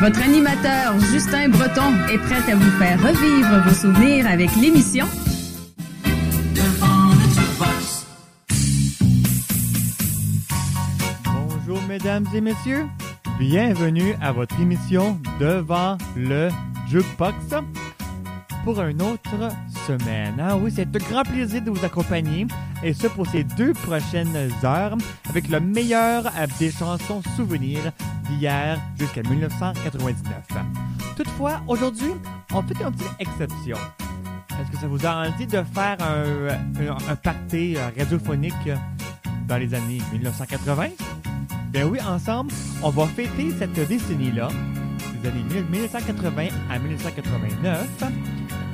Votre animateur Justin Breton est prêt à vous faire revivre vos souvenirs avec l'émission. Bonjour mesdames et messieurs, bienvenue à votre émission Devant le Jukebox pour une autre semaine. Ah oui, c'est un grand plaisir de vous accompagner et ce pour ces deux prochaines heures avec le meilleur des chansons souvenirs d'hier jusqu'à 1999. Toutefois, aujourd'hui, on fait une petite exception. Est-ce que ça vous a envie de faire un, un, euh, radiophonique dans les années 1980? Ben oui, ensemble, on va fêter cette décennie-là, des années 1980 à 1989,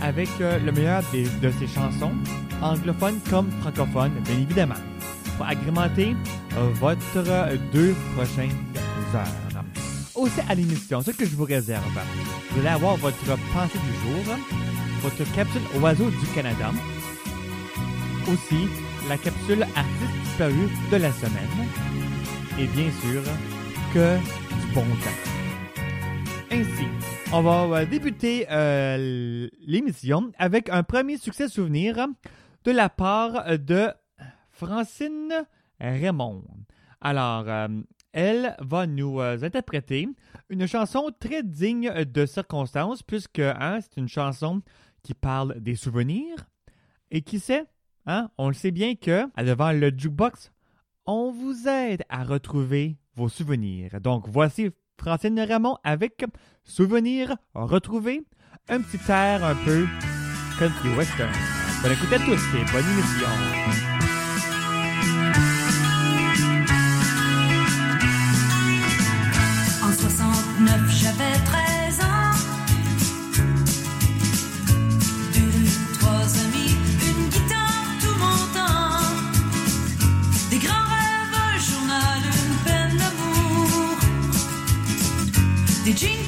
avec euh, le meilleur de ces chansons, anglophones comme francophones, bien évidemment, pour agrémenter euh, votre euh, deux prochaines heures. Aussi à l'émission, ce que je vous réserve, vous allez avoir votre pensée du jour, votre capsule oiseau du Canada, aussi la capsule artiste disparu de la semaine, et bien sûr que du bon temps. Ainsi, on va euh, débuter euh, l'émission avec un premier succès souvenir de la part de Francine Raymond. Alors, euh, elle va nous euh, interpréter une chanson très digne de circonstances puisque hein, c'est une chanson qui parle des souvenirs et qui sait, hein, on le sait bien que devant le jukebox, on vous aide à retrouver vos souvenirs. Donc voici Francine Ramon avec Souvenirs retrouvés, un petit air un peu country western. Bonne écoute à tous et bonne émission. Des jeans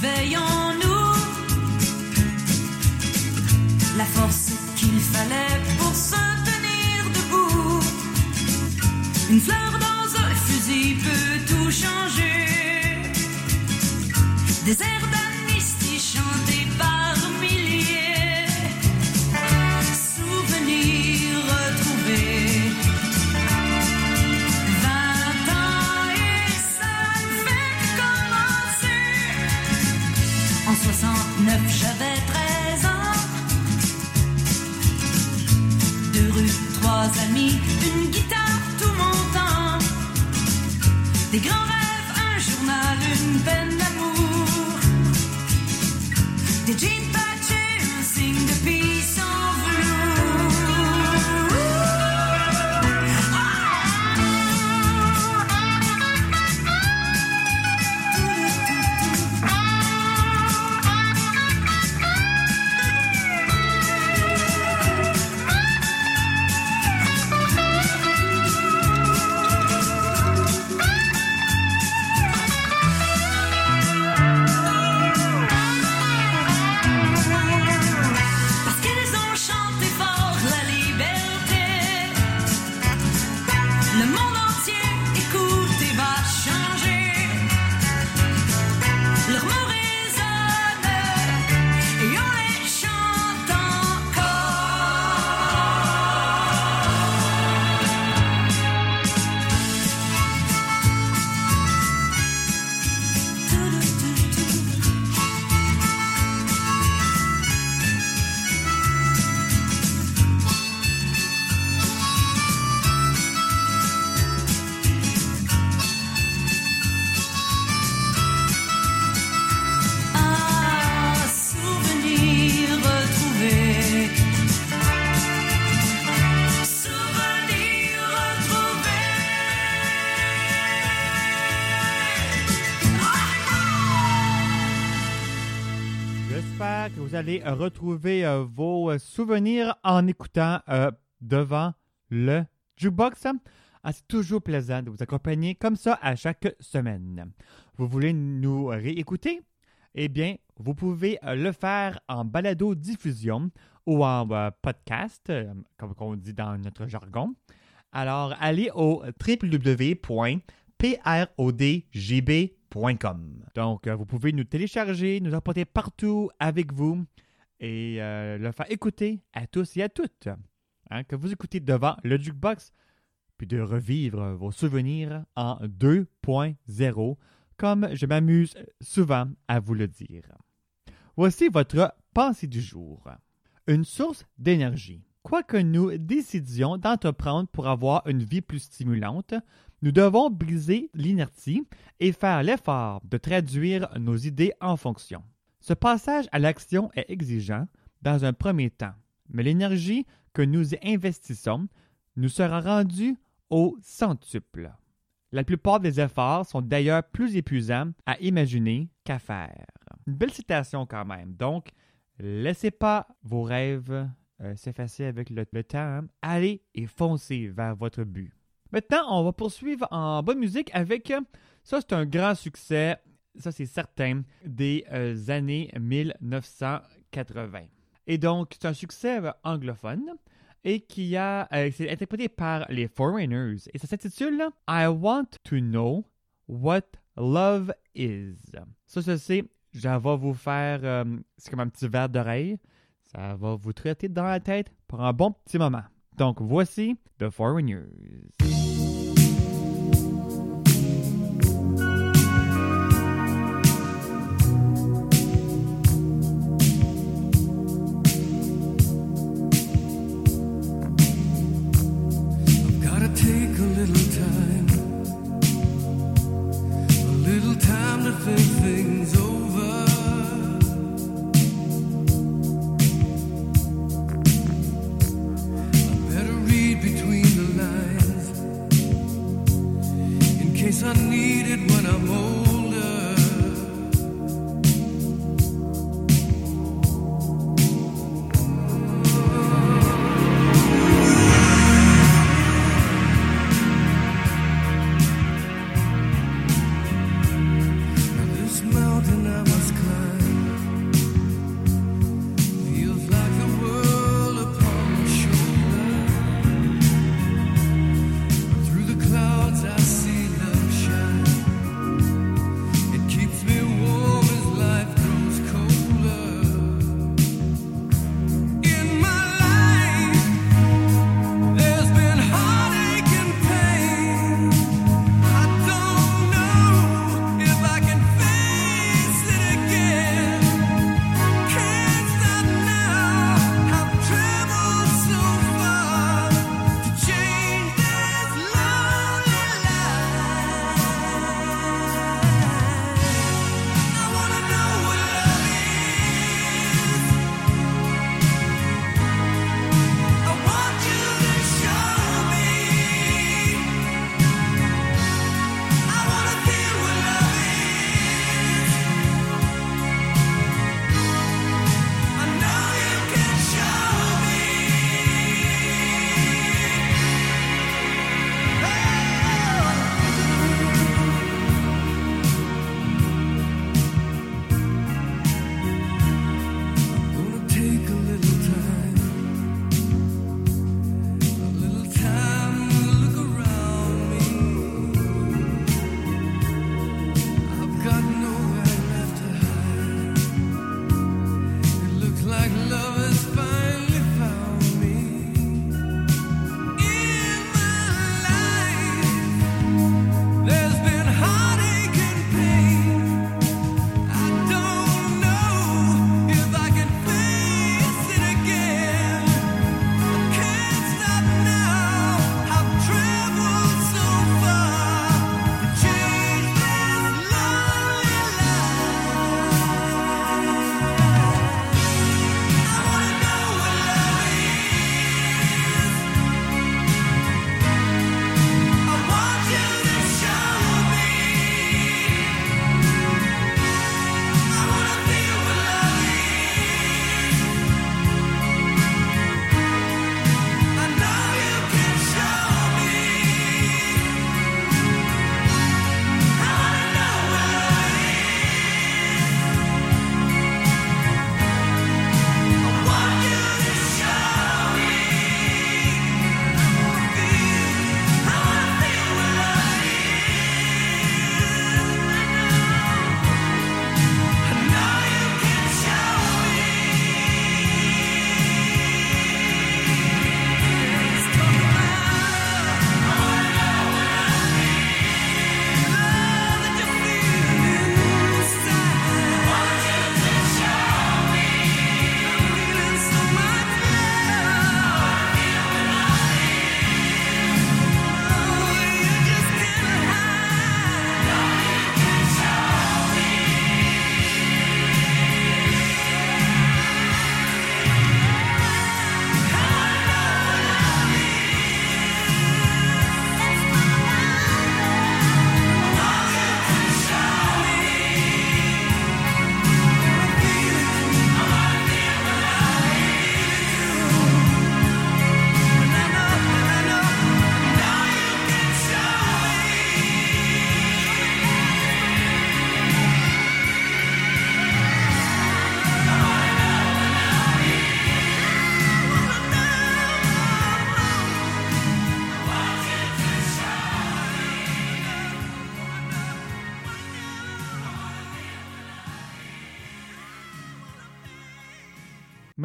s'éveillent en nous. La force qu'il fallait pour se tenir debout. Une fleur dans un fusil peut tout changer. Des retrouver euh, vos euh, souvenirs en écoutant euh, devant le jukebox. Ah, c'est toujours plaisant de vous accompagner comme ça à chaque semaine. Vous voulez nous réécouter? Eh bien, vous pouvez le faire en balado-diffusion ou en podcast, comme on dit dans notre jargon. Alors, allez au www.prodgb.com. Donc, vous pouvez nous télécharger, nous emporter partout avec vous et euh, le faire écouter à tous et à toutes. Hein, que vous écoutez devant le jukebox, puis de revivre vos souvenirs en 2.0, comme je m'amuse souvent à vous le dire. Voici votre pensée du jour. Une source d'énergie. Quoi que nous décidions d'entreprendre pour avoir une vie plus stimulante, nous devons briser l'inertie et faire l'effort de traduire nos idées en fonction. Ce passage à l'action est exigeant dans un premier temps, mais l'énergie que nous y investissons nous sera rendue au centuple. La plupart des efforts sont d'ailleurs plus épuisants à imaginer qu'à faire. Une belle citation quand même. Donc, laissez pas vos rêves euh, s'effacer avec le, temps. hein. Allez et foncez vers votre but. Maintenant, on va poursuivre en bonne musique avec, ça c'est un grand succès, ça c'est certain, des euh, années 1980. Et donc, c'est un succès euh, anglophone et qui a euh, c'est interprété par les Foreigners et ça s'intitule I Want to Know What Love Is. Ça, ça c'est, je vais vous faire, euh, c'est comme un petit verre d'oreille. Ça va vous traiter dans la tête pour un bon petit moment. Donc, voici The Foreigners. amor.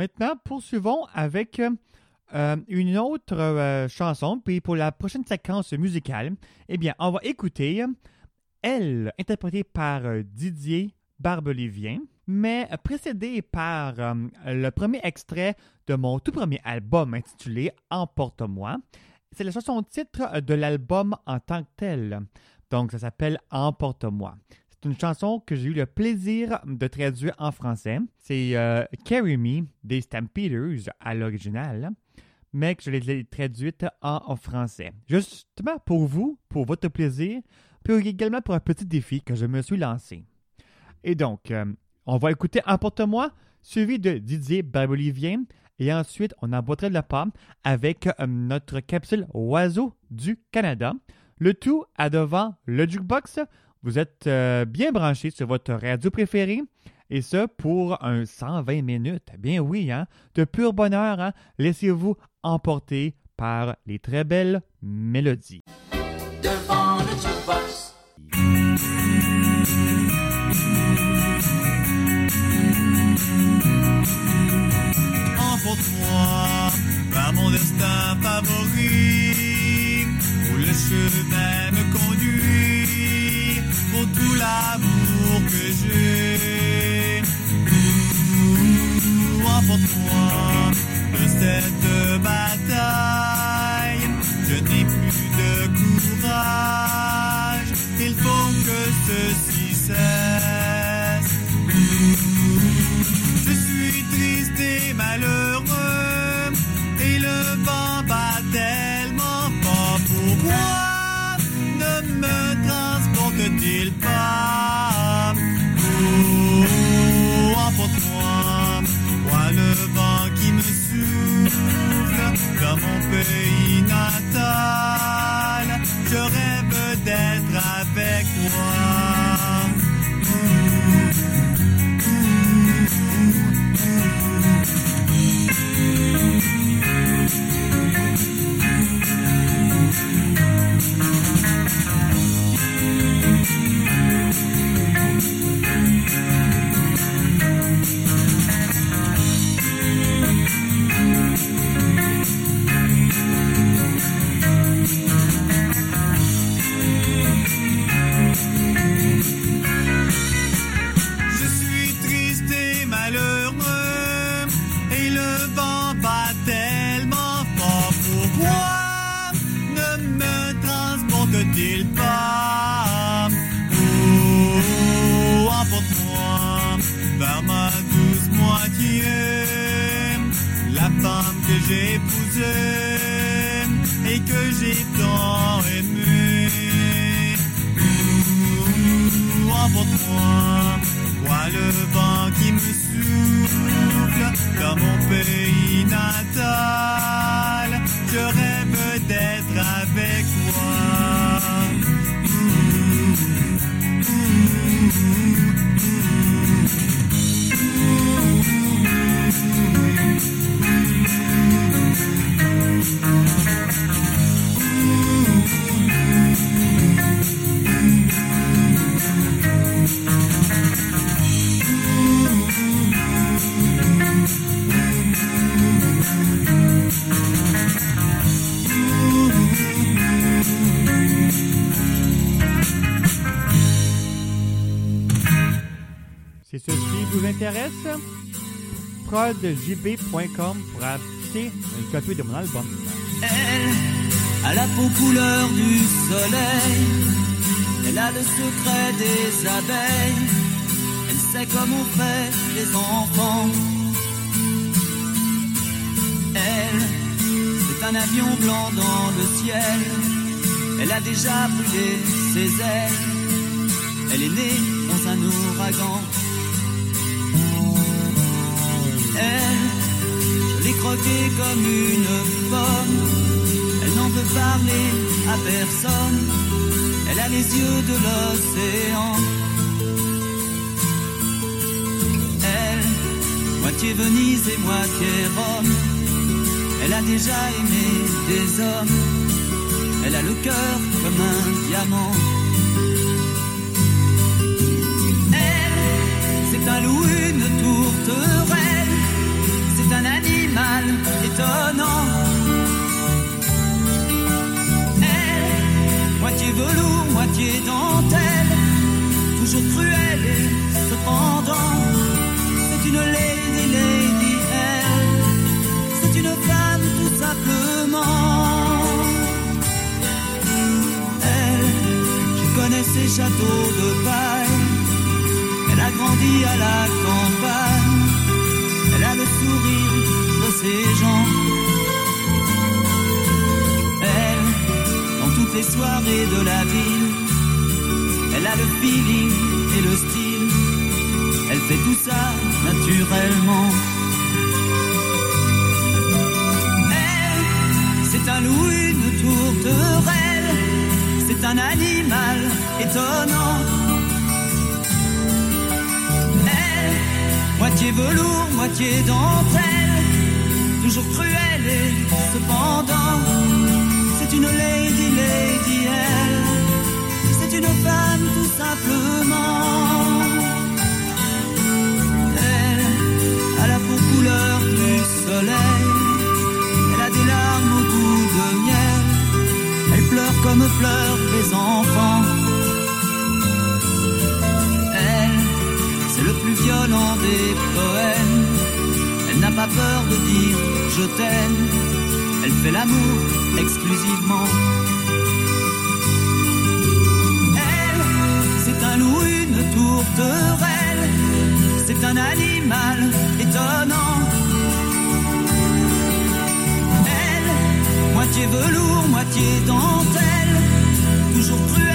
Maintenant, poursuivons avec euh, euh, une autre euh, chanson. Puis pour la prochaine séquence musicale, eh bien, on va écouter Elle, interprétée par Didier Barbelivien, mais précédée par le premier extrait de mon tout premier album intitulé Emporte-moi. C'est la chanson titre de l'album en tant que tel. Donc, ça s'appelle Emporte-moi. Une chanson que j'ai eu le plaisir de traduire en français. C'est euh, Carry Me des Stampeders à l'original, mais que je l'ai traduite en, en français. Justement pour vous, pour votre plaisir, puis également pour un petit défi que je me suis lancé. Et donc, euh, on va écouter Emporte-moi, suivi de Didier Barbolivien, et ensuite on emboîterait le pas avec euh, notre capsule Oiseau du Canada. Le tout à devant le jukebox. Vous êtes euh, bien branché sur votre radio préférée. Et ce, pour un 120 minutes. Bien oui, hein? De pur bonheur, hein? Laissez-vous emporter par les très belles mélodies. devant le jukebox. Emporte-moi mon destin favori, où le chemin me conduit, pour tout l'amour que j'ai. Emporte-moi de cette bataille, le vent qui me souffle dans mon pays natal. Je rêve vous intéresse, prodjb.com pour acheter une copie de mon album. Elle a la peau couleur du soleil. Elle a le secret des abeilles. Elle sait comme on fait les enfants. Elle, c'est un avion blanc dans le ciel. Elle a déjà brûlé ses ailes. Elle est née dans un ouragan. Croquée comme une pomme. Elle n'en veut parler à personne. Elle a les yeux de l'océan. Elle, moitié Venise et moitié Rome. Elle a déjà aimé des hommes. Elle a le cœur comme un diamant. Elle, c'est un loup, une tourterelle. C'est étonnant. Elle, moitié velours, moitié dentelle, toujours cruelle et cependant, c'est une lady, lady, elle, c'est une femme tout simplement. Elle, qui connaît ses châteaux de paille, elle a grandi à la campagne, elle a le sourire Elle, dans toutes les soirées de la ville, elle a le feeling et le style, elle fait tout ça naturellement. Elle, c'est un loup, une tourterelle, c'est un animal étonnant. Elle, moitié velours, moitié dentelle, toujours cruelle et cependant, c'est une lady, lady, elle, c'est une femme tout simplement. Elle a la peau couleur du soleil, elle a des larmes au goût de miel, elle pleure comme pleurent les enfants. Elle, c'est le plus violent des poèmes. N'a pas peur de dire je t'aime. Elle fait l'amour exclusivement. Elle, c'est un loup, une tourterelle. C'est un animal étonnant. Elle, moitié velours, moitié dentelle. Toujours cruelle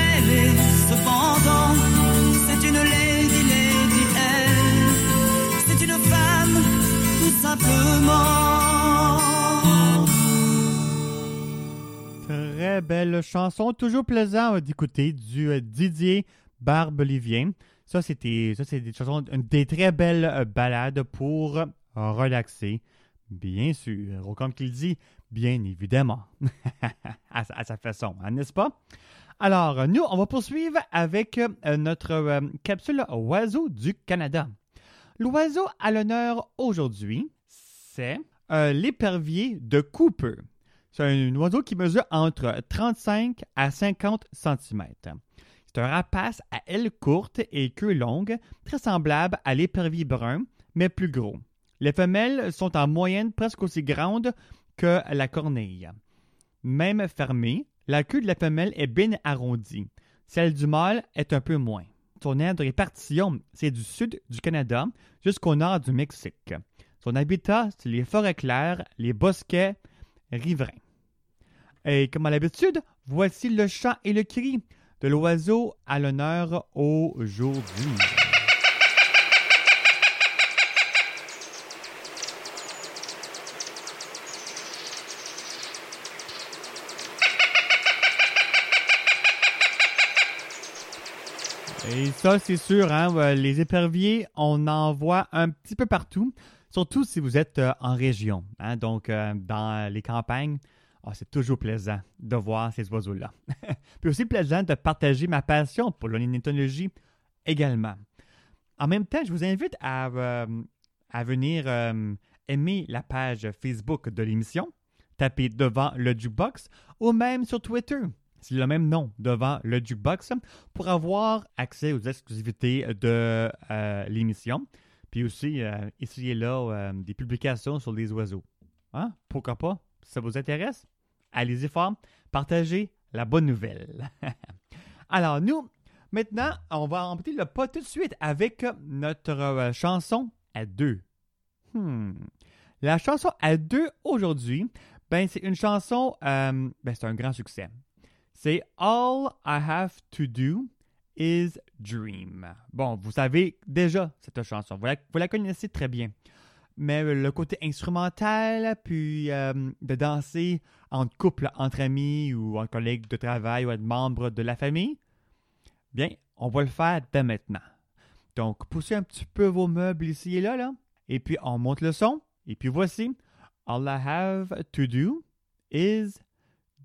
Très belle chanson, toujours plaisant d'écouter du euh, Didier Barbelivien. Ça, c'était, ça, c'est des chansons, des très belles euh, ballades pour relaxer, bien sûr. Comme qu'il dit, bien évidemment, à, sa- façon, hein, n'est-ce pas? Alors, nous, on va poursuivre avec euh, notre capsule Oiseau du Canada. L'oiseau à l'honneur aujourd'hui, c'est euh, l'épervier de Cooper. C'est un oiseau qui mesure entre 35 à 50 cm. C'est un rapace à ailes courtes et queue longue, très semblable à l'épervier brun, mais plus gros. Les femelles sont en moyenne presque aussi grandes que la corneille. Même fermée, la queue de la femelle est bien arrondie. Celle du mâle est un peu moins. Son aire de répartition, c'est du sud du Canada jusqu'au nord du Mexique. Son habitat, c'est les forêts claires, les bosquets riverains. Et comme à l'habitude, voici le chant et le cri de l'oiseau à l'honneur aujourd'hui. Et ça, c'est sûr, hein, les éperviers, on en voit un petit peu partout, surtout si vous êtes euh, en région. hein. donc, euh, dans les campagnes, ah, c'est toujours plaisant de voir ces oiseaux-là. Puis aussi plaisant de partager ma passion pour l'ornithologie également. En même temps, je vous invite à, euh, venir aimer la page Facebook de l'émission, taper devant le jukebox ou même sur Twitter. C'est le même nom, devant le jukebox, pour avoir accès aux exclusivités de euh, l'émission. Puis aussi, euh, ici et là, euh, des publications sur les oiseaux. Hein? Pourquoi pas? Si ça vous intéresse, allez-y fort, partagez la bonne nouvelle. Alors, nous, maintenant, on va emporter le pas tout de suite avec notre euh, chanson à deux. Hmm. La chanson à deux aujourd'hui, ben, c'est une chanson, ben, c'est un grand succès. C'est All I Have to Do is Dream. Bon, vous savez déjà cette chanson, vous la, connaissez très bien. Mais le côté instrumental, puis euh, de danser en couple, entre amis ou en collègues de travail ou être membre de la famille, bien, on va le faire dès maintenant. Donc, poussez un petit peu vos meubles ici et là, là, et puis on monte le son, et puis voici All I have to do is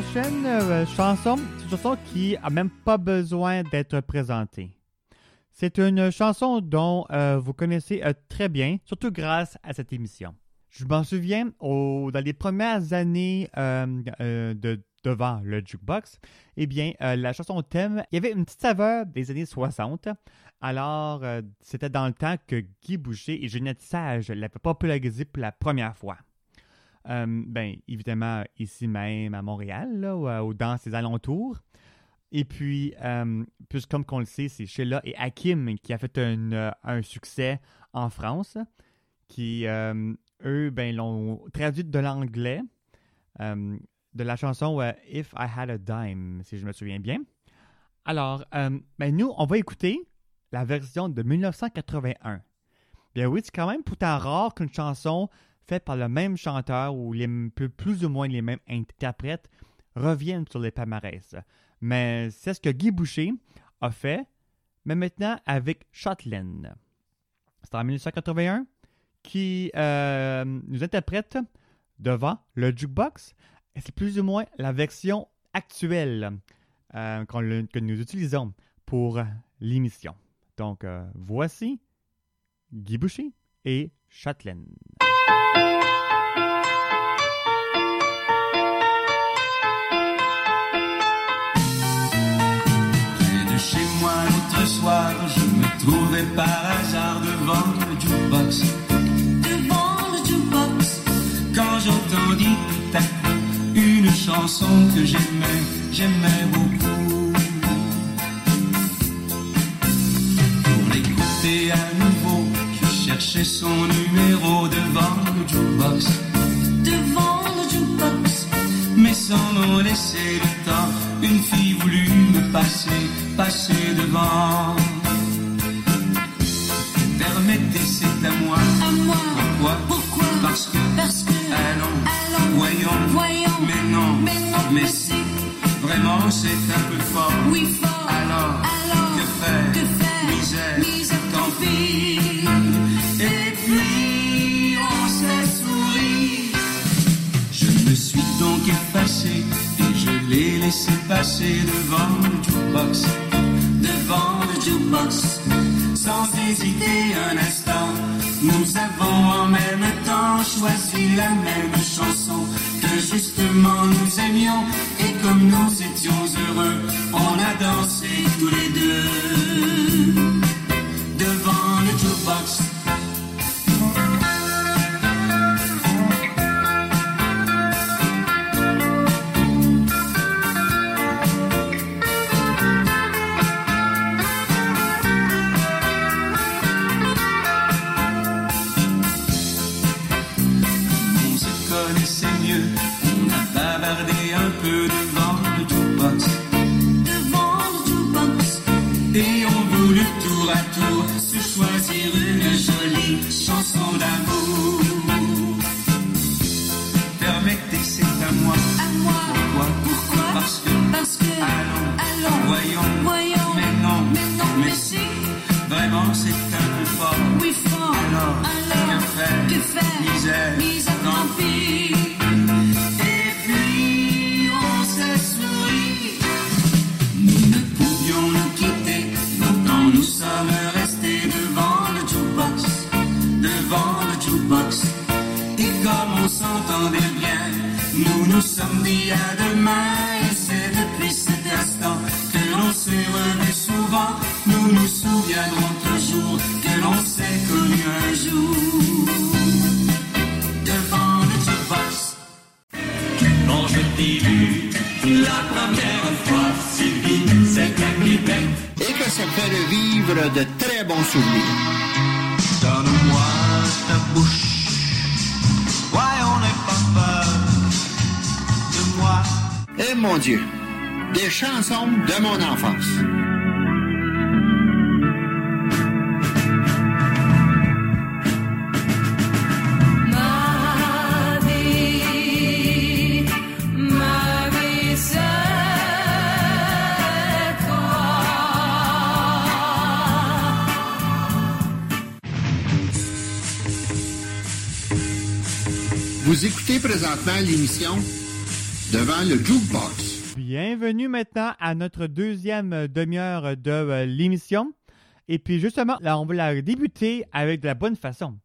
Prochaine euh, chanson, c'est une chanson qui a même pas besoin d'être présentée. C'est une chanson dont euh, vous connaissez euh, très bien, surtout grâce à cette émission. Je m'en souviens, dans les premières années de, devant le jukebox, eh bien, la chanson thème, il y avait une petite saveur des années 60. Alors, c'était dans le temps que Guy Boucher et Jeannette Sage l'avaient popularisé pour la première fois. Euh, ben, évidemment, ici même à Montréal, euh, ou dans ses alentours. Et puis, euh, plus comme qu'on le sait, c'est Sheila et Hakim qui a fait un, euh, un succès en France, qui, eux, ben, l'ont traduite de l'anglais, de la chanson If I Had a Dime, si je me souviens bien. Alors, ben, nous, on va écouter la version de 1981. Bien oui, c'est quand même pourtant rare qu'une chanson faite par le même chanteur ou les, plus, ou moins les mêmes interprètes reviennent sur les palmarès. Mais c'est ce que Guy Boucher a fait, mais maintenant avec Shotland. C'est en 1981 qui euh, nous interprète devant le jukebox. C'est plus ou moins la version actuelle euh, que nous utilisons pour l'émission. Donc, euh, voici Guy Boucher et Châtelaine. De chez moi l'autre soir, je me trouvais par hasard devant le jukebox. Devant le jukebox, Quand j'entendis une chanson que j'aimais, j'aimais beaucoup. Je cherchais son numéro devant le jukebox. devant le jukebox, Mais sans m'en laisser le temps, une fille voulut me passer, passer devant. Permettez, c'est à moi. à moi. Pourquoi? Pourquoi? Parce que, Parce que, allons, allons, voyons, voyons, mais non, mais non, mais mais si, vraiment c'est un peu fort. oui fort. Alors, Alors, que faire? que faire? Misère, Misère, tant pis. Et je l'ai laissé passer devant le jukebox. Devant le jukebox, sans hésiter un instant. Nous avons en même temps choisi la même chanson que justement nous aimions. Et comme nous étions heureux, on a dansé tous les deux devant le jukebox. Chanson d'amour. Permettez, c'est à moi. à moi. Pourquoi? Pourquoi? Parce que, Parce que, allons, allons, voyons, voyons, mais non, mais non, mais mais si, vraiment c'est un peu fort. oui fort. Alors, Alors, que faire? que faire? Misère, Misère, nous sommes dit à demain. Et c'est depuis cet instant que l'on s'est revu souvent. Nous nous souviendrons toujours que l'on s'est connu un jour. Devant le jukebox. Quand je t'ai vu la première fois, Sylvie, c'est à Québec. et que ça fait revivre de très bons souvenirs. Donne-moi ta bouche. Mon Dieu, des chansons de mon enfance. Vous écoutez présentement l'émission devant le jukebox. Bienvenue maintenant à notre deuxième demi-heure de euh, l'émission. Et puis justement, là, on va la débuter avec de la bonne façon,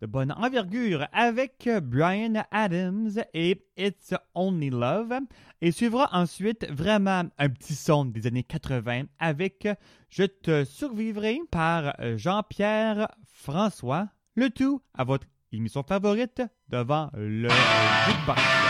de bonne envergure avec Brian Adams et It's Only Love. Et suivra ensuite vraiment un petit son des années 80 avec Je te survivrai par Jean-Pierre François. Le tout à votre émission favorite devant le jukebox.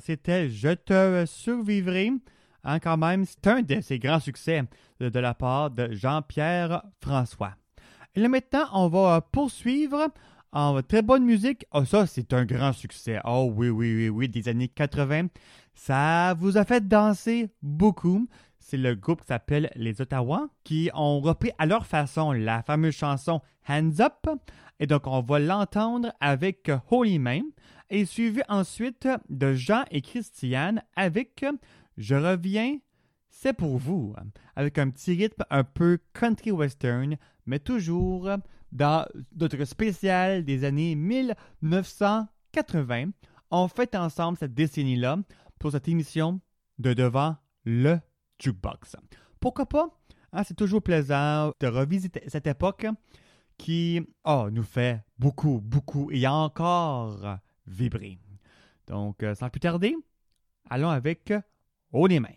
C'était Je te survivrai. Hein, quand même, c'est un de ses grands succès de, la part de Jean-Pierre François. Et là maintenant, on va poursuivre en très bonne musique. Oh, ça, c'est un grand succès. Oh oui, oui, oui, oui, des années 80. Ça vous a fait danser beaucoup. C'est le groupe qui s'appelle Les Ottawa qui ont repris à leur façon la fameuse chanson Hands Up. Et donc, on va l'entendre avec Holy Man et suivi ensuite de Jean et Christiane avec Je reviens, c'est pour vous, avec un petit rythme un peu country western, mais toujours dans notre spécial des années 1980. On fait ensemble cette décennie-là pour cette émission de Devant le Jukebox. Pourquoi pas? Hein, c'est toujours plaisant de revisiter cette époque qui oh, nous fait beaucoup, beaucoup et encore vibrer. Donc, euh, sans plus tarder, allons avec Haut les mains.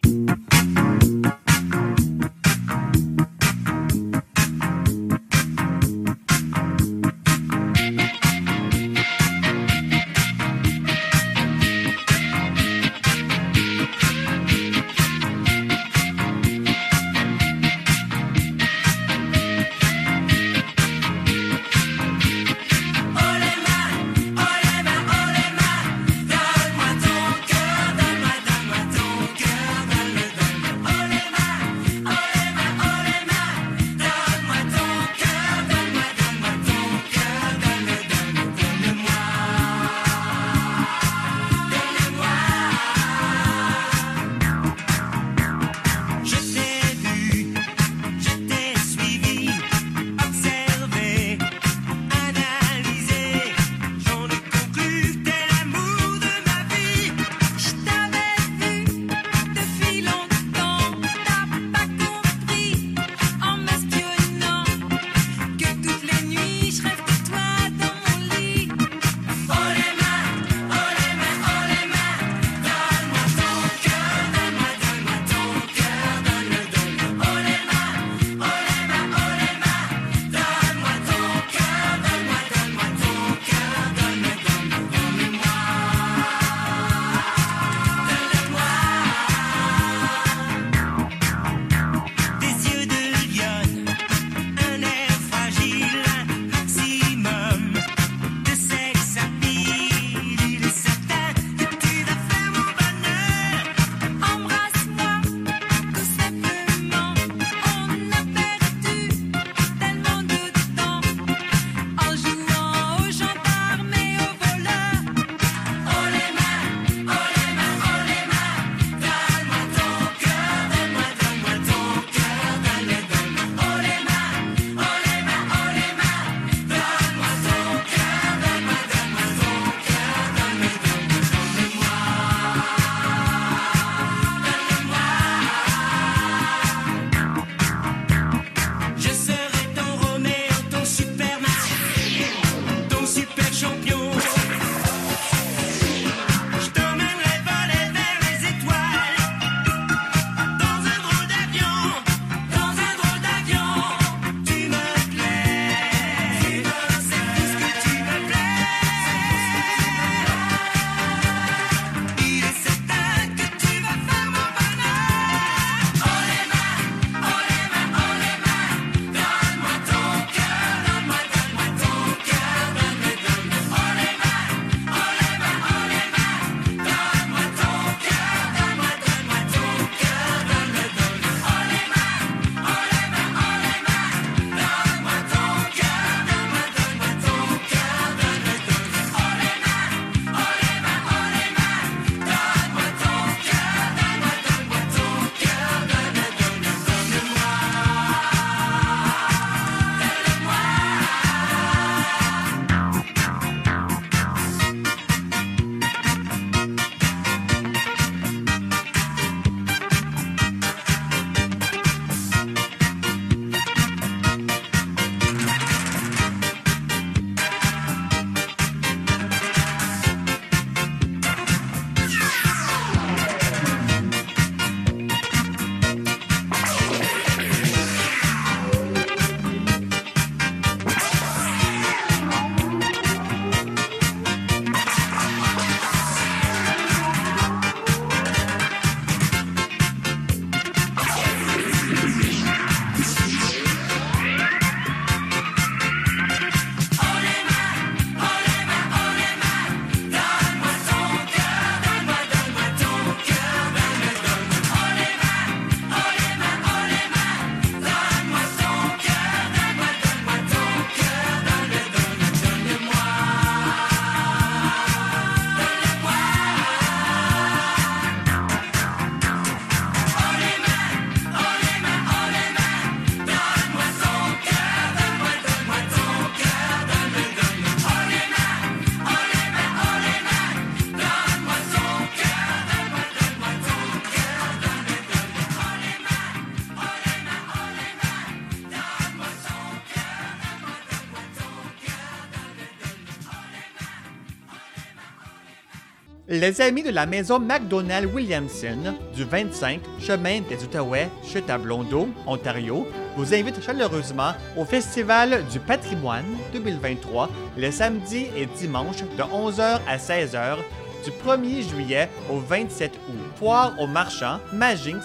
Les amis de la maison McDonald Williamson du 25 chemin des Outaouais, chute à Blondeau, Ontario, vous invitent chaleureusement au Festival du patrimoine 2023 les samedis et dimanches de 11h à 16h du 1er juillet au 27 août. Foire aux marchands, Magix,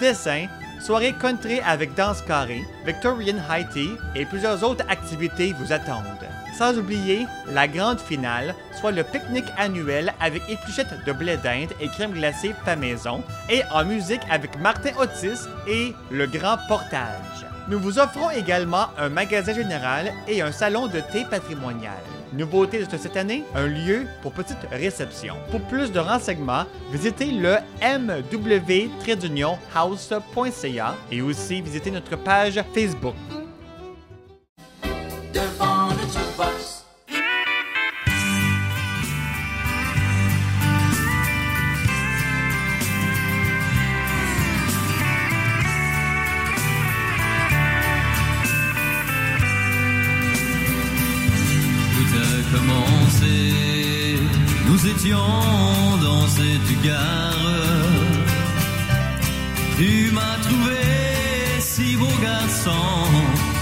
dessin, soirée country avec danse carrée, Victorian High Tea et plusieurs autres activités vous attendent. Sans oublier la grande finale, soit le pique-nique annuel avec épluchettes de blé d'Inde et crème glacée fait maison, et en musique avec Martin Otis et le grand portage. Nous vous offrons également un magasin général et un salon de thé patrimonial. Nouveauté de cette année, un lieu pour petite réception. Pour plus de renseignements, visitez le mw-house.ca et aussi visitez notre page Facebook. Tu m'as trouvé si beau garçon,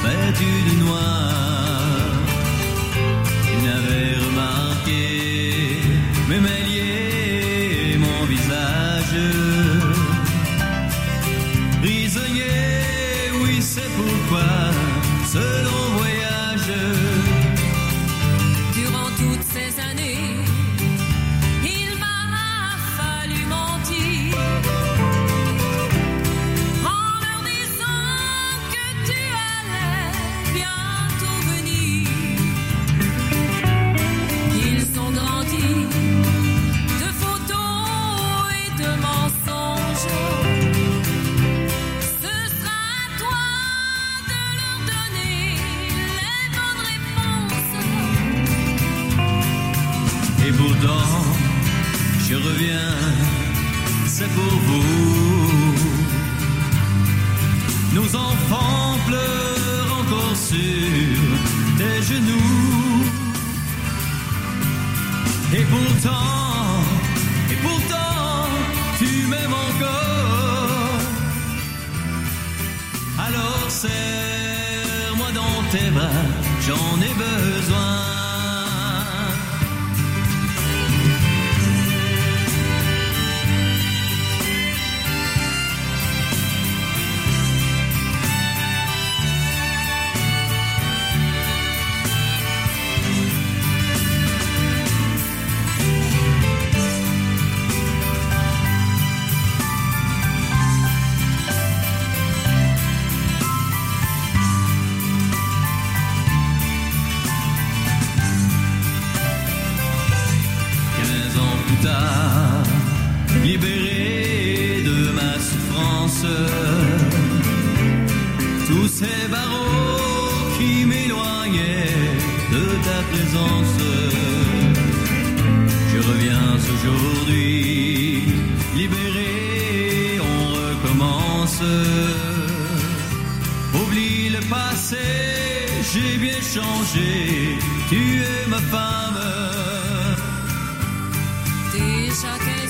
vêtu de noir. Déjà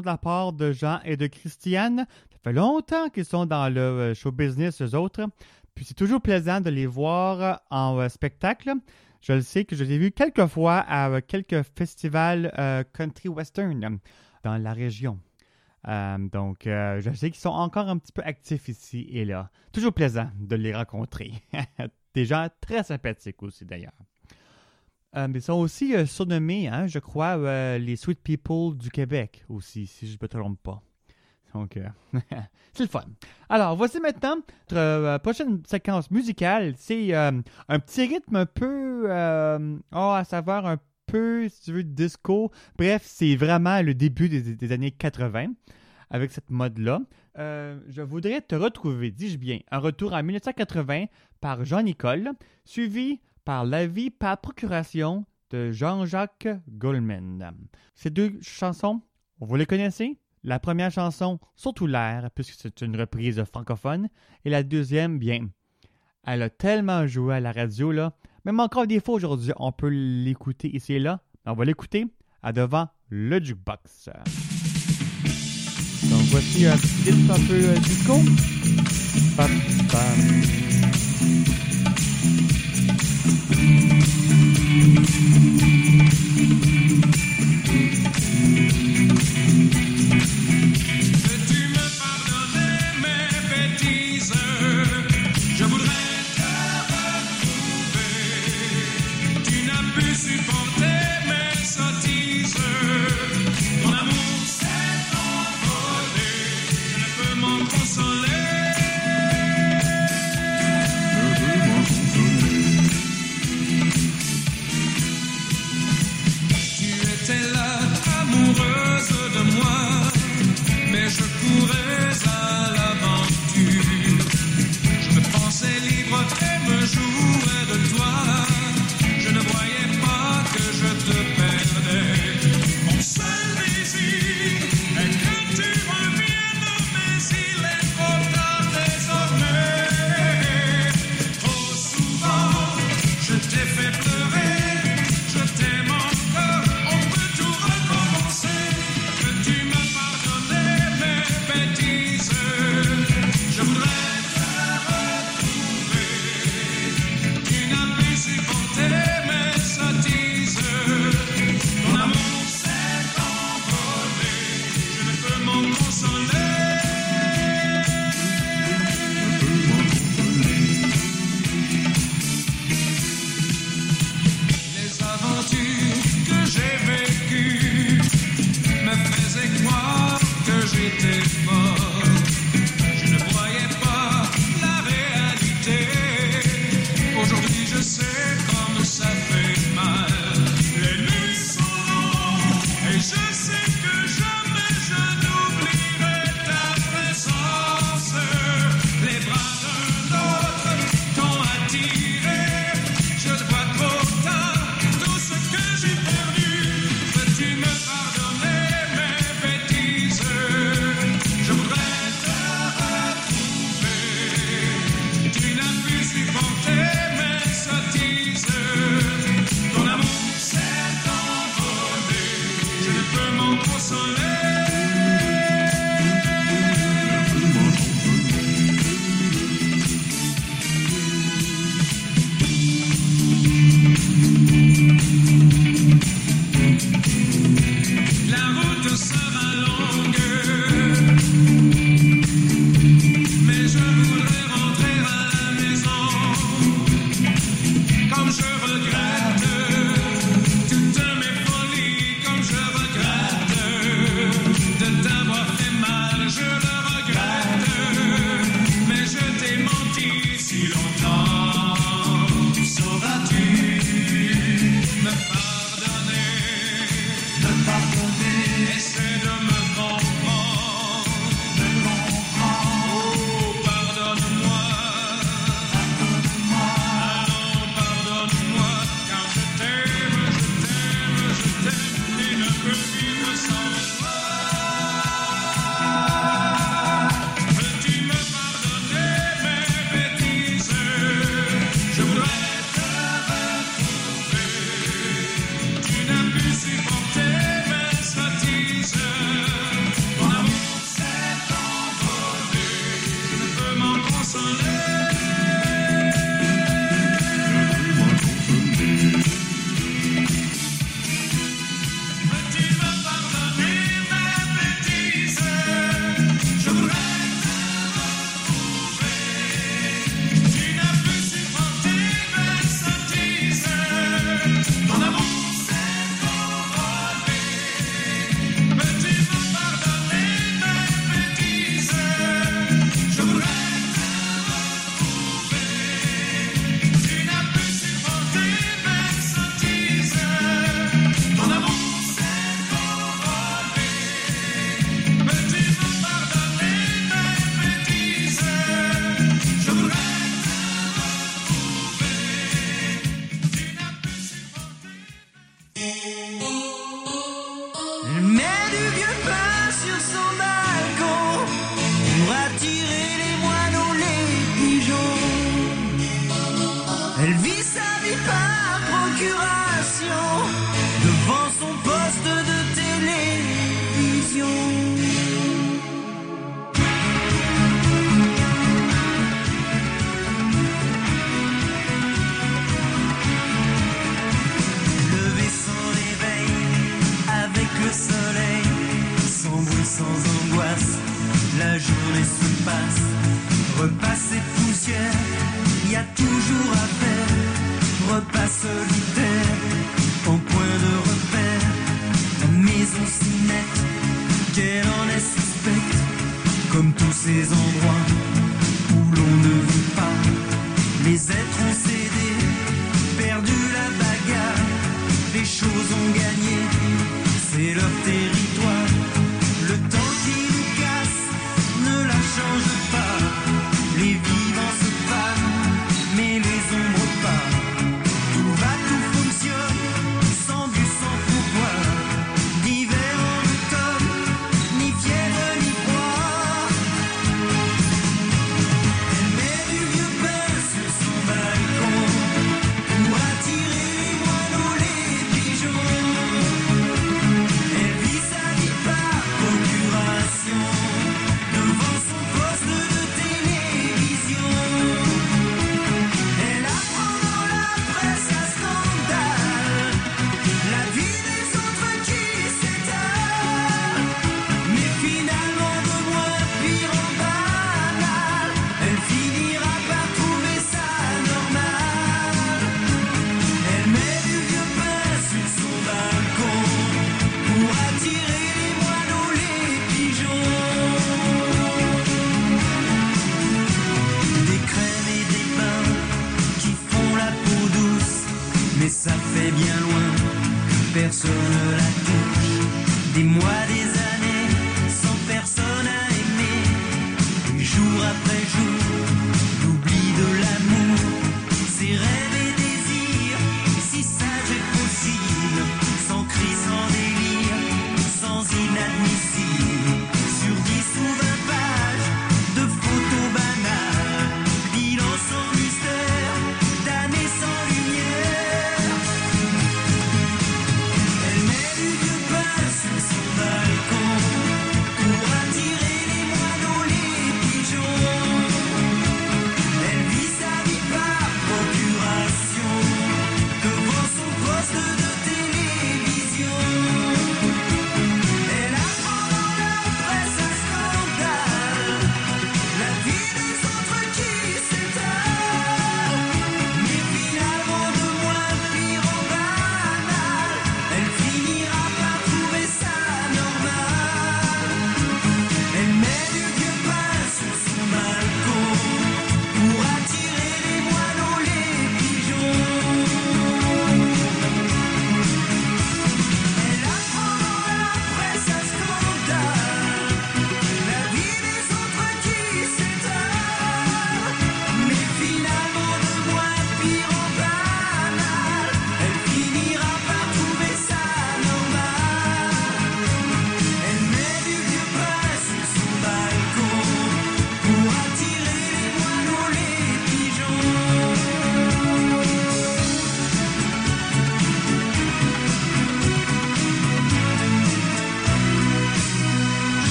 de la part de Jean et de Christiane. Ça fait longtemps qu'ils sont dans le euh, show business, eux autres. Puis c'est toujours plaisant de les voir en euh, spectacle. Je le sais que je les ai vus quelques fois à euh, quelques festivals country western dans la région. Donc, je sais qu'ils sont encore un petit peu actifs ici et là. Toujours plaisant de les rencontrer. Des gens très sympathiques aussi d'ailleurs. Euh, ils sont aussi euh, surnommés, hein, je crois, euh, les Sweet People du Québec aussi, si je ne me trompe pas. Donc, euh, c'est le fun. Alors, voici maintenant notre prochaine séquence musicale. C'est un petit rythme un peu, oh, à savoir un peu, si tu veux, disco. Bref, c'est vraiment le début des, années 80 avec cette mode-là. Je voudrais te retrouver, dis-je bien, un retour en 1980 par Jean-Nicole, suivi par La vie par procuration de Jean-Jacques Goldman. Ces deux chansons, vous les connaissez? La première chanson, surtout l'air, puisque c'est une reprise francophone, et la deuxième, bien, elle a tellement joué à la radio, là. Même encore des fois aujourd'hui, on peut l'écouter ici et là. On va l'écouter à devant le jukebox. Donc voici un petit un peu euh, disco.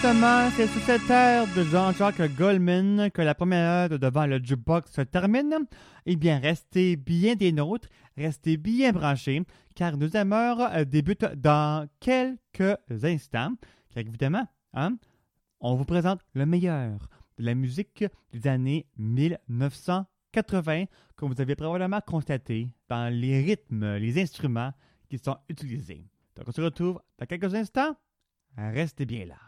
justement, c'est sous cette air de Jean-Jacques Goldman que la première heure devant le jukebox se termine. Eh bien, restez bien des nôtres, restez bien branchés, car nos amours euh, débute dans quelques instants. Car évidemment, hein, on vous présente le meilleur de la musique des années 1980, comme vous avez probablement constaté dans les rythmes, les instruments qui sont utilisés. Donc, on se retrouve dans quelques instants. Restez bien là.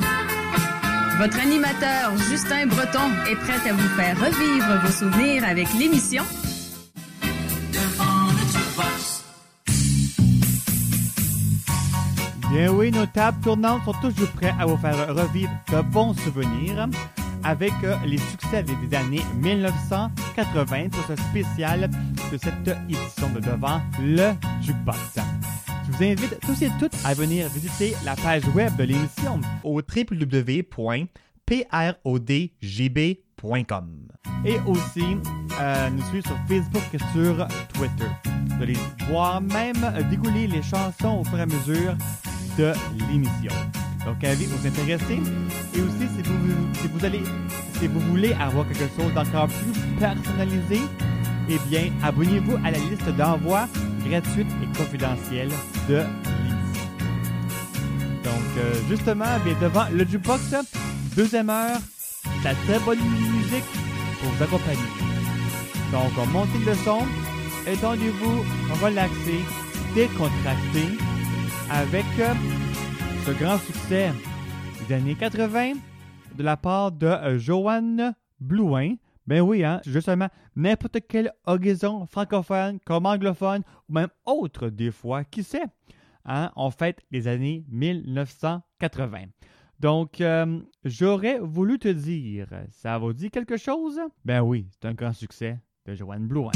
Votre animateur Justin Breton est prêt à vous faire revivre vos souvenirs avec l'émission. Bien oui, nos tables tournantes sont toujours prêtes à vous faire revivre de bons souvenirs avec euh, les succès des des années 1980 pour ce spécial de cette édition de Devant le Jukebox. Je vous invite tous et toutes à venir visiter la page web de l'émission au www.prodgb.com et aussi euh, nous suivre sur Facebook et sur Twitter. Vous allez voir même dégouler les chansons au fur et à mesure de l'émission. Donc, allez vous intéresser. Et aussi, si vous allez, si vous voulez avoir quelque chose d'encore plus personnalisé, eh bien, abonnez-vous à la liste d'envoi gratuite et confidentielle de l'émission. Donc, euh, justement, bien devant le jukebox, deuxième heure, la très bonne musique pour vous accompagner. Donc, montez le son, étendez-vous, relaxez, décontractez avec euh, ce grand succès des années 80 de la part de euh, Joanne Blouin. Ben oui, hein, justement, n'importe quelle horizon francophone comme anglophone ou même autre des fois, qui sait, hein, on fête les années 1980. Donc, euh, j'aurais voulu te dire, ça vous dit quelque chose? Ben oui, c'est un grand succès de Joanne Blouin.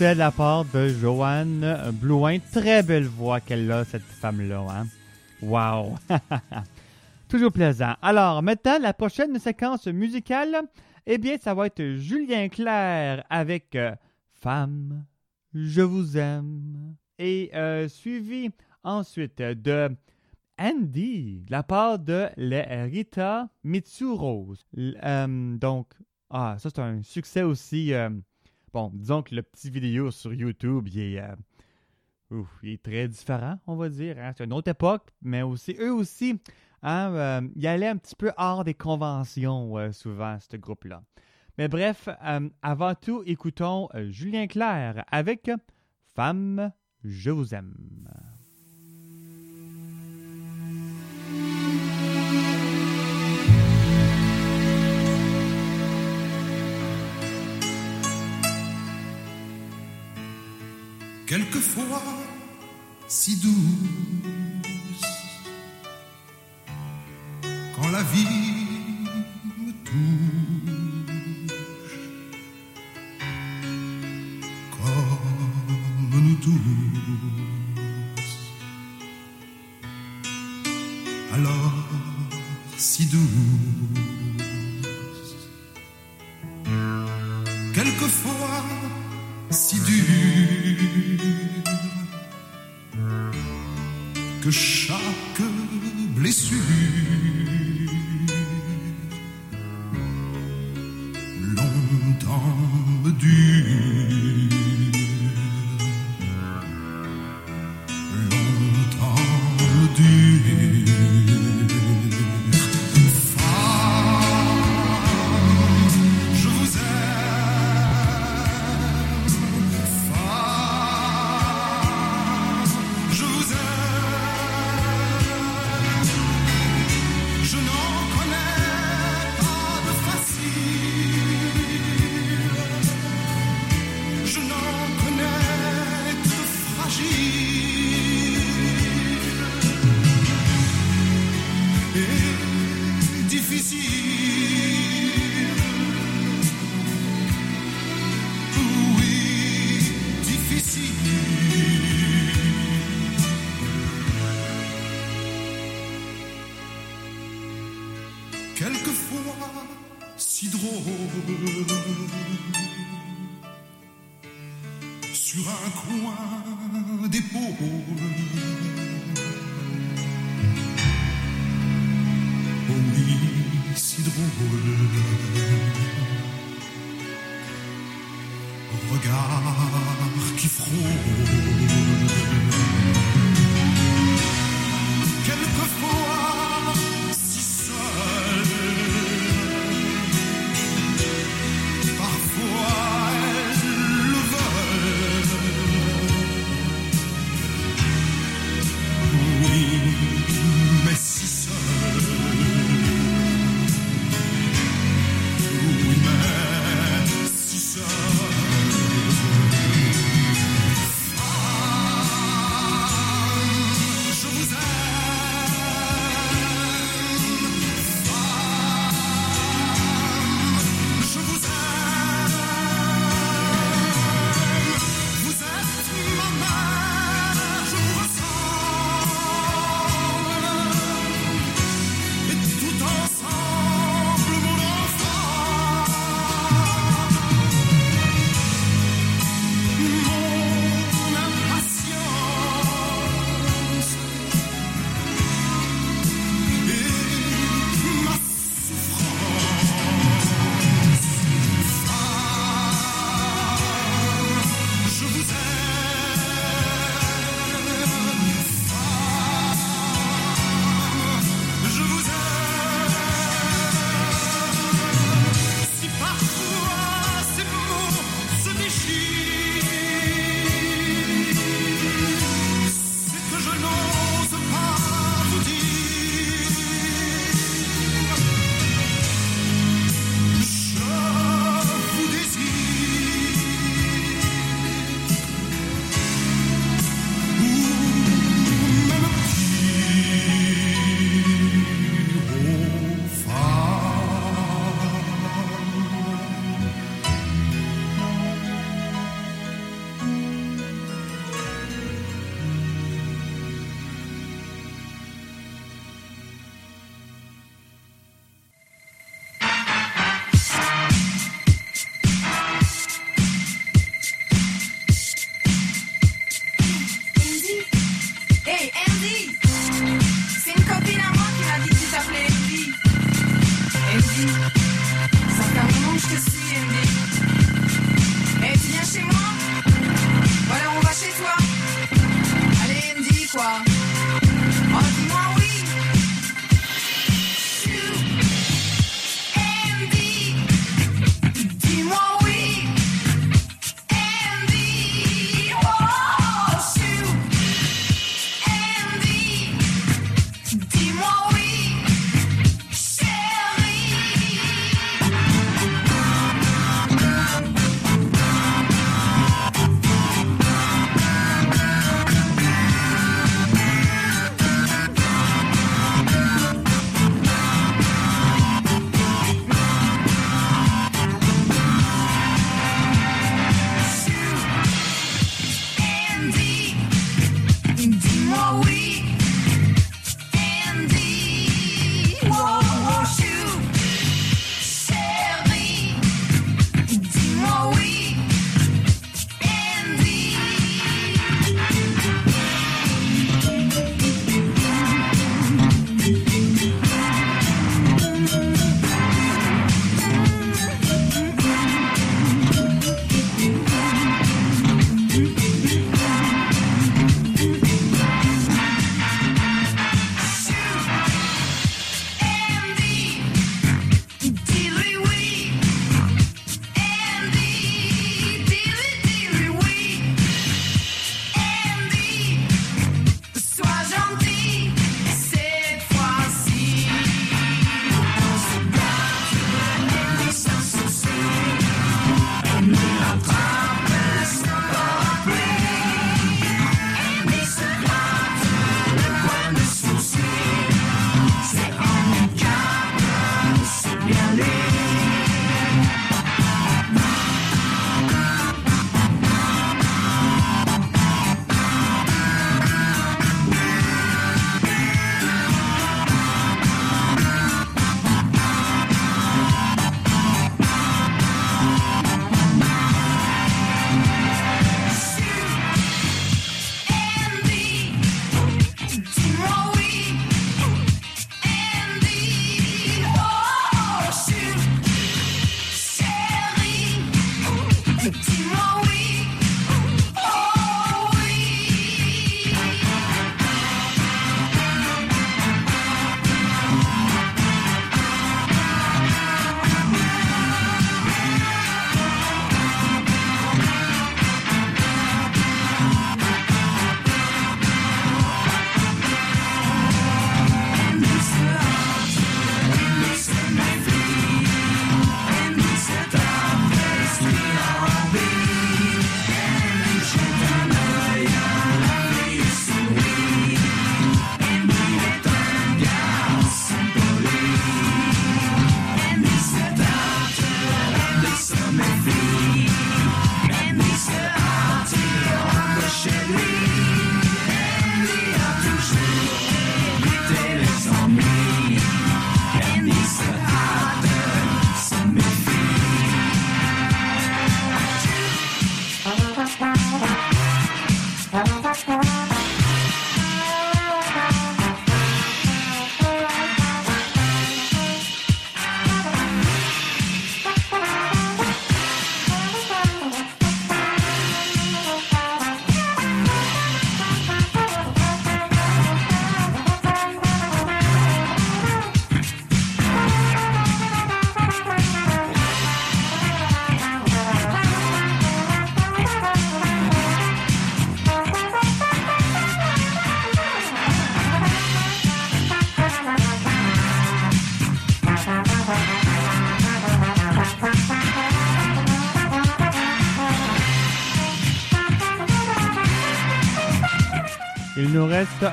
De la part de Joanne Blouin. Très belle voix qu'elle a, cette femme-là. Hein? Wow! Toujours plaisant. Alors, maintenant, la prochaine séquence musicale, eh bien, ça va être Julien Clerc avec euh, Femme, je vous aime. Et euh, suivi ensuite de Andy, de la part de Rita Mitsurose. L- euh, donc, ah, ça c'est un succès aussi. Bon, disons que le petit vidéo sur YouTube, euh, est très différent, on va dire. hein. C'est une autre époque, mais eux aussi, hein, euh, ils allaient un petit peu hors des conventions euh, souvent, ce groupe-là. Mais bref, avant tout, écoutons Julien Clerc avec Femme, je vous aime.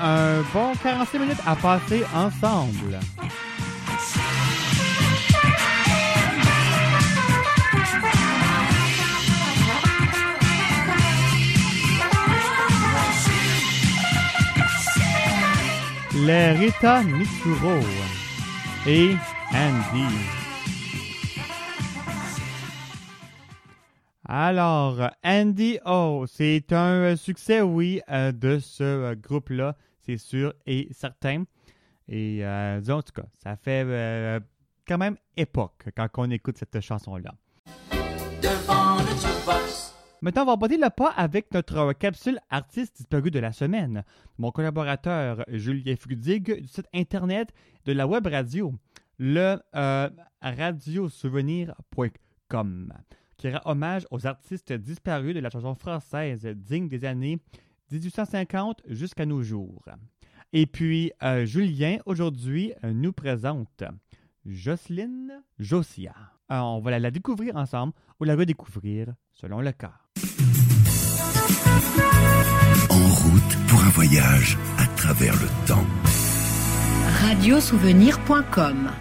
Un bon 46 minutes à passer ensemble. Les Rita Mitsuro et Andy. Alors, Andy O, c'est un succès, oui, euh, de ce euh, groupe-là, c'est sûr et certain. Et euh, disons, en tout cas, ça fait euh, quand même époque quand on écoute cette chanson-là. devant le jukebox. Maintenant, on va aborder le pas avec notre capsule artiste disparu de la semaine. Mon collaborateur Julien Frudig du site internet de la web radio, le euh, radiosouvenir.com, qui rend hommage aux artistes disparus de la chanson française digne des années 1850 jusqu'à nos jours. Et puis, euh, Julien, aujourd'hui, euh, nous présente Jocelyne Josia. Alors, on va la, la découvrir ensemble ou la redécouvrir selon le cas. En route pour un voyage à travers le temps. Radiosouvenir.com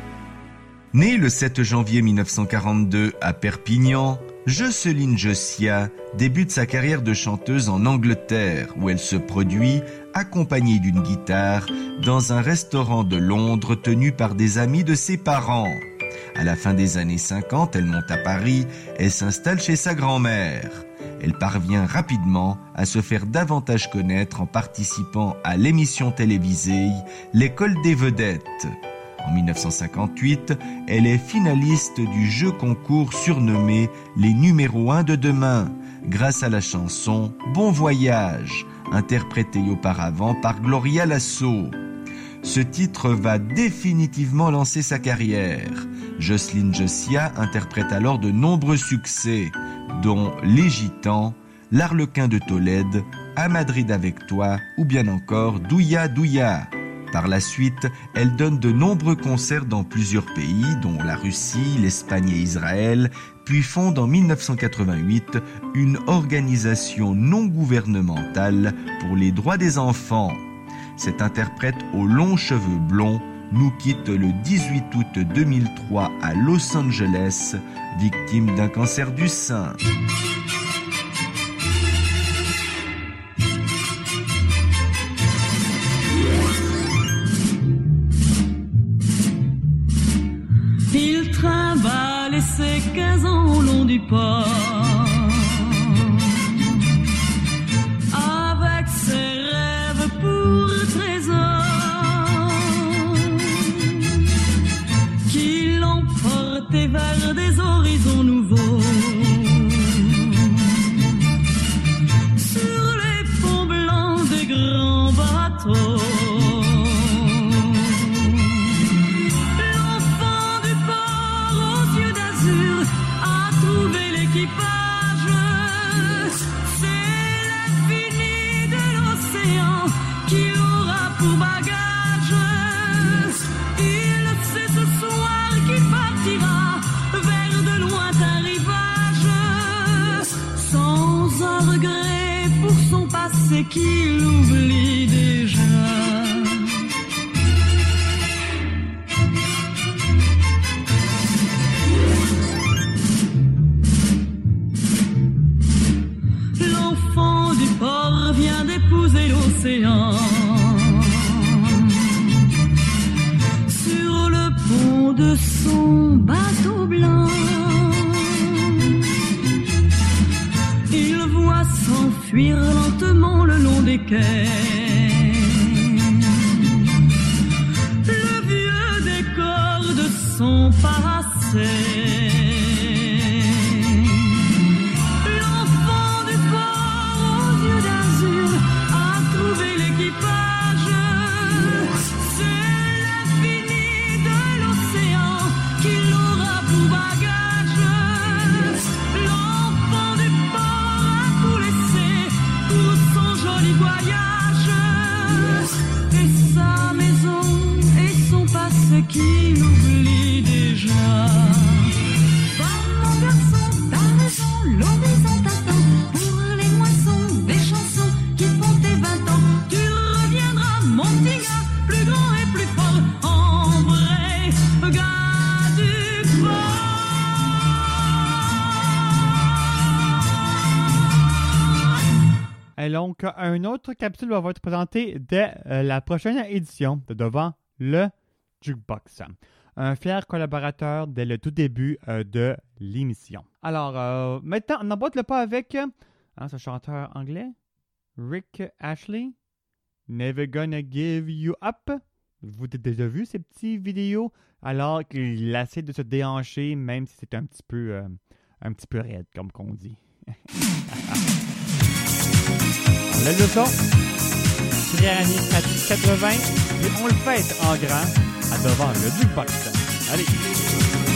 Née le 7 janvier 1942 à Perpignan, Jocelyne Jossia débute sa carrière de chanteuse en Angleterre où elle se produit accompagnée d'une guitare dans un restaurant de Londres tenu par des amis de ses parents. À la fin des années 50, elle monte à Paris et s'installe chez sa grand-mère. Elle parvient rapidement à se faire davantage connaître en participant à l'émission télévisée L'école des vedettes. En 1958, elle est finaliste du jeu concours surnommé Les numéros 1 de demain, grâce à la chanson Bon voyage, interprétée auparavant par Gloria Lasso. Ce titre va définitivement lancer sa carrière. Jocelyne Jossia interprète alors de nombreux succès, dont Les Gitans, L'Arlequin de Tolède, À Madrid avec toi ou bien encore Douya Douya. Par la suite, elle donne de nombreux concerts dans plusieurs pays, dont la Russie, l'Espagne et Israël, puis fonde en 1988 une organisation non gouvernementale pour les droits des enfants. Cette interprète aux longs cheveux blonds nous quitte le 18 août 2003 à Los Angeles, victime d'un cancer du sein. Ses 15 ans au long du port. Qu'il oublie le donc, un autre capsule va être présenté dès euh, la prochaine édition de Devant le Jukebox. Un fier collaborateur dès le tout début euh, de l'émission. Alors, euh, maintenant, on n'emboîte le pas avec hein, ce chanteur anglais, Rick Ashley. Never Gonna Give You Up. Vous avez déjà vu ces petites vidéos? Alors qu'il essaie de se déhancher, même si c'est un petit peu, euh, un petit peu raide, comme qu'on dit. on lève le son. C'est l'année 80 et on le fête en grand à devant le jukebox. Allez.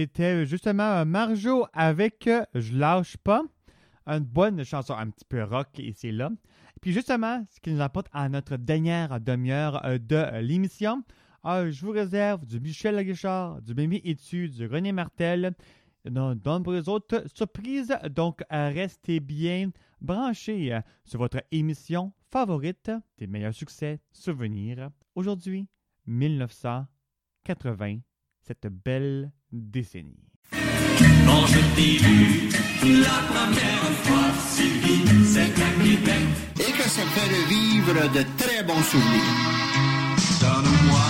C'était justement euh, Marjo avec euh, Je lâche pas. Une bonne chanson un petit peu rock ici là. Puis justement, ce qui nous apporte à notre dernière demi-heure euh, de euh, l'émission, je vous réserve du Michel Richard, du Mimi Etu, du René Martel, de nombreuses autres surprises. Donc, euh, restez bien branchés euh, sur votre émission favorite des meilleurs succès souvenirs. Aujourd'hui, 1980, cette belle décennie. Quand je t'ai vu la première fois, Sylvie, c'est à Québec. Et que ça fait revivre de très bons souvenirs. Donne-moi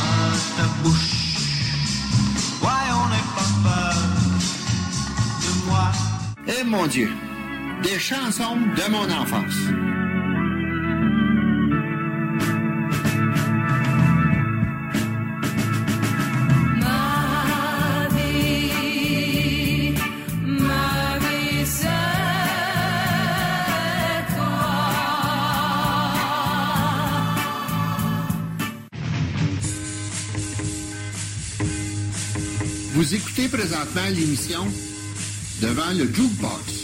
ta bouche. Ouais, on n'est pas peur de moi. Eh mon Dieu, des chansons de mon enfance. Vous écoutez présentement l'émission Devant le Jukebox.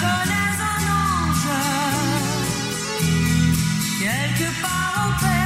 Connais un ange. Quelque part au pays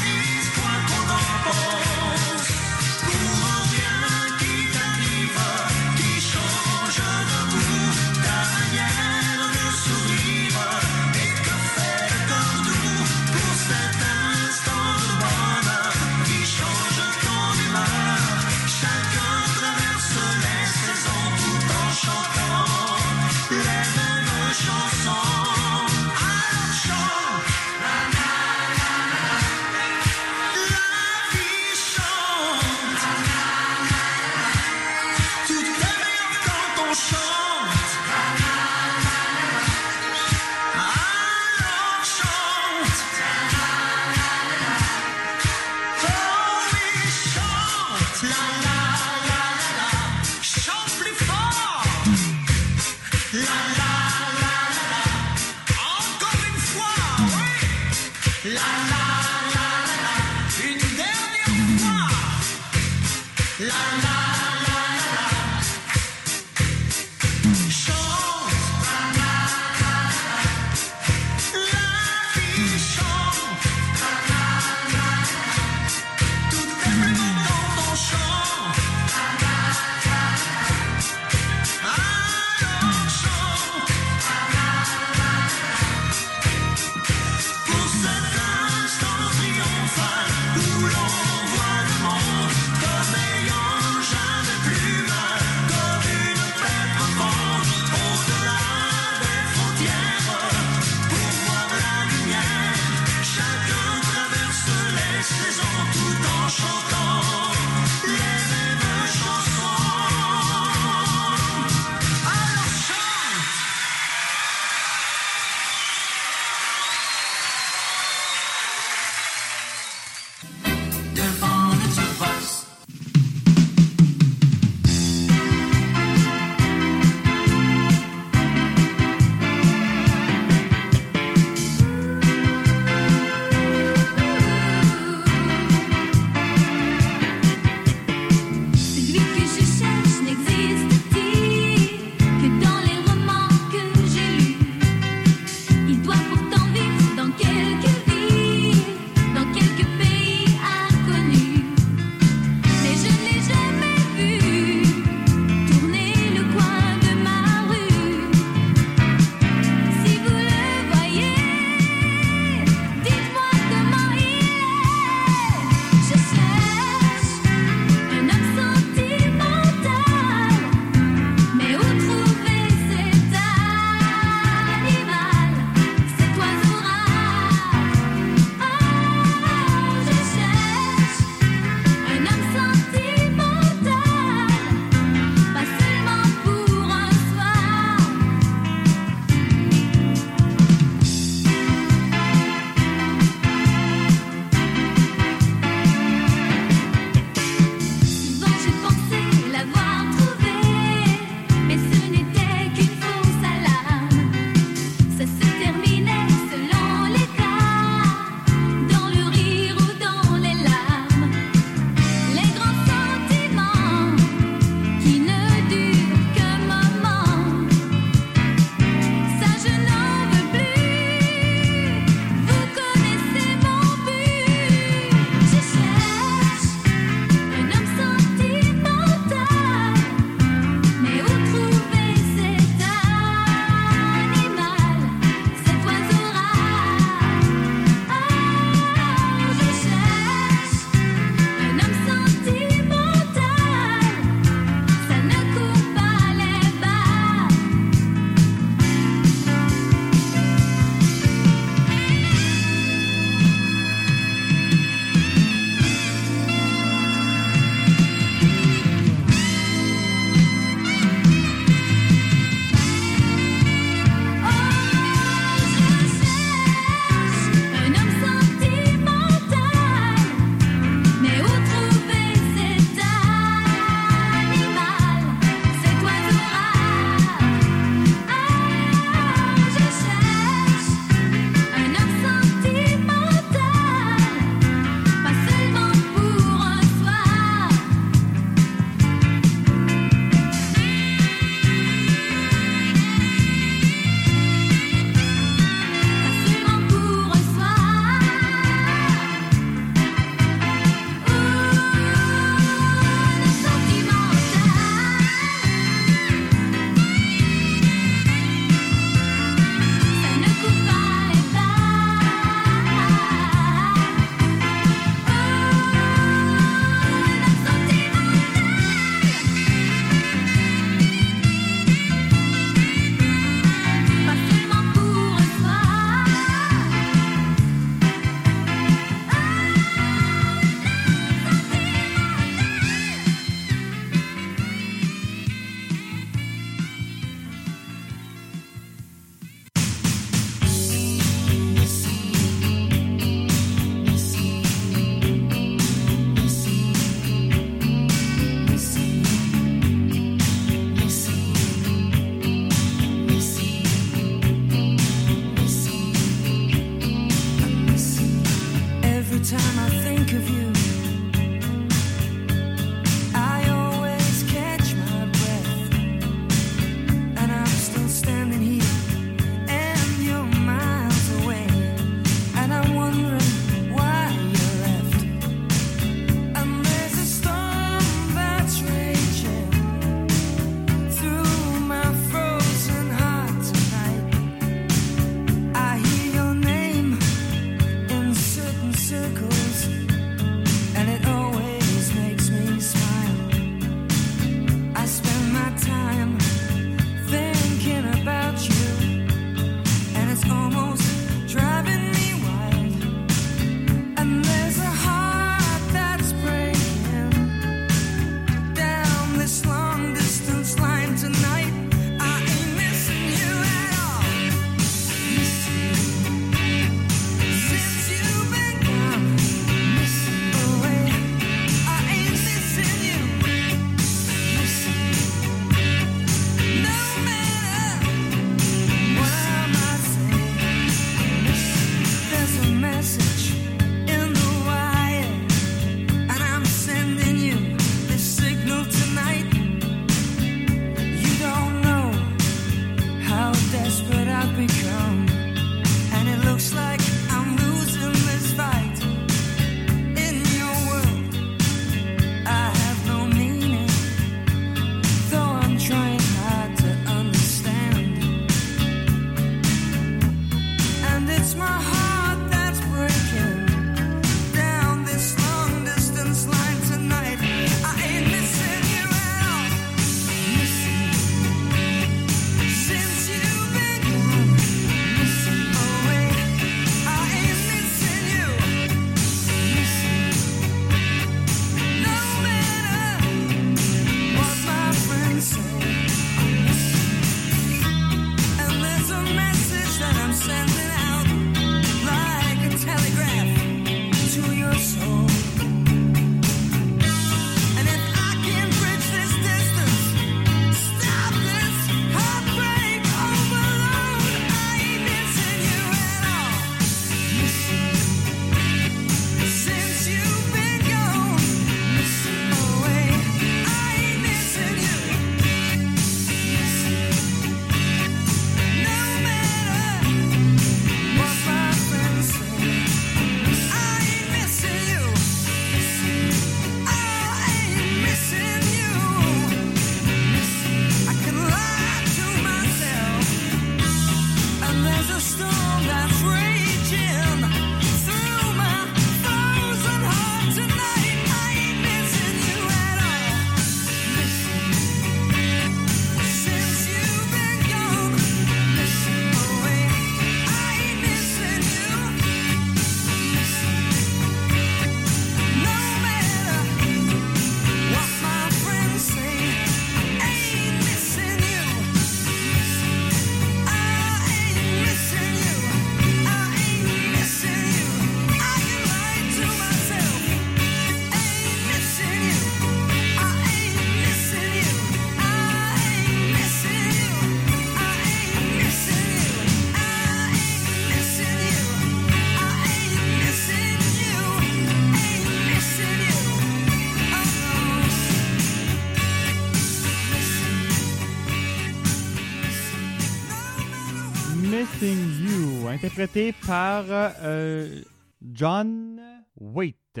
interprété par euh, John Waite.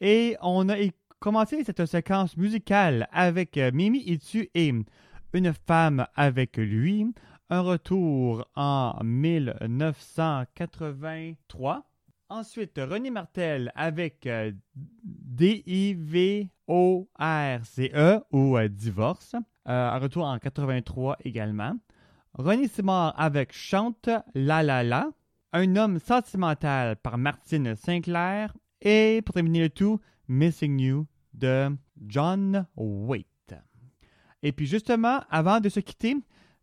Et on a commencé cette séquence musicale avec euh, Mimi Itu et Une femme avec lui? Un retour en 1983. Ensuite, René Martel avec D-I-V-O-R-C-E ou Divorce. Un retour en 83 également. René Simard avec Chante La La. Un homme sentimental par Martine Sinclair. Et pour terminer le tout, Missing You de John Waite. Et puis justement, avant de se quitter,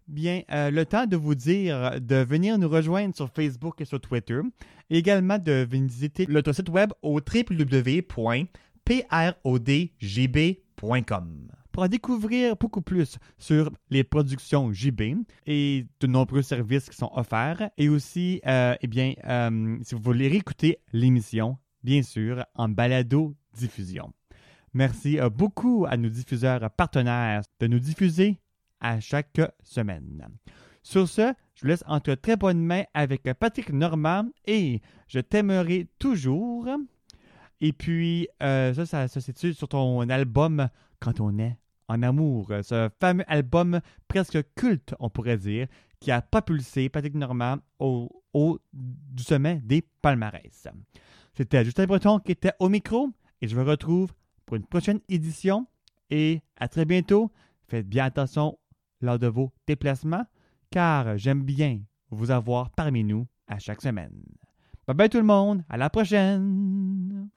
bien, euh, le temps de vous dire de venir nous rejoindre sur Facebook et sur Twitter. Et également de visiter notre site web au www.prodgb.com pour découvrir beaucoup plus sur les productions JB et de nombreux services qui sont offerts. Et aussi, euh, eh bien, euh, si vous voulez réécouter l'émission, bien sûr, en balado-diffusion. Merci euh, beaucoup à nos diffuseurs partenaires de nous diffuser à chaque semaine. Sur ce, je vous laisse entre très bonnes mains avec Patrick Normand et Je t'aimerai toujours. Et puis, ça, ça se situe sur ton album Quand on est en amour. Ce fameux album presque culte, on pourrait dire, qui a propulsé Patrick Normand au, au du sommet des palmarès. C'était Justin Breton qui était au micro et je vous retrouve pour une prochaine édition. Et à très bientôt. Faites bien attention lors de vos déplacements car j'aime bien vous avoir parmi nous à chaque semaine. Bye bye tout le monde, à la prochaine!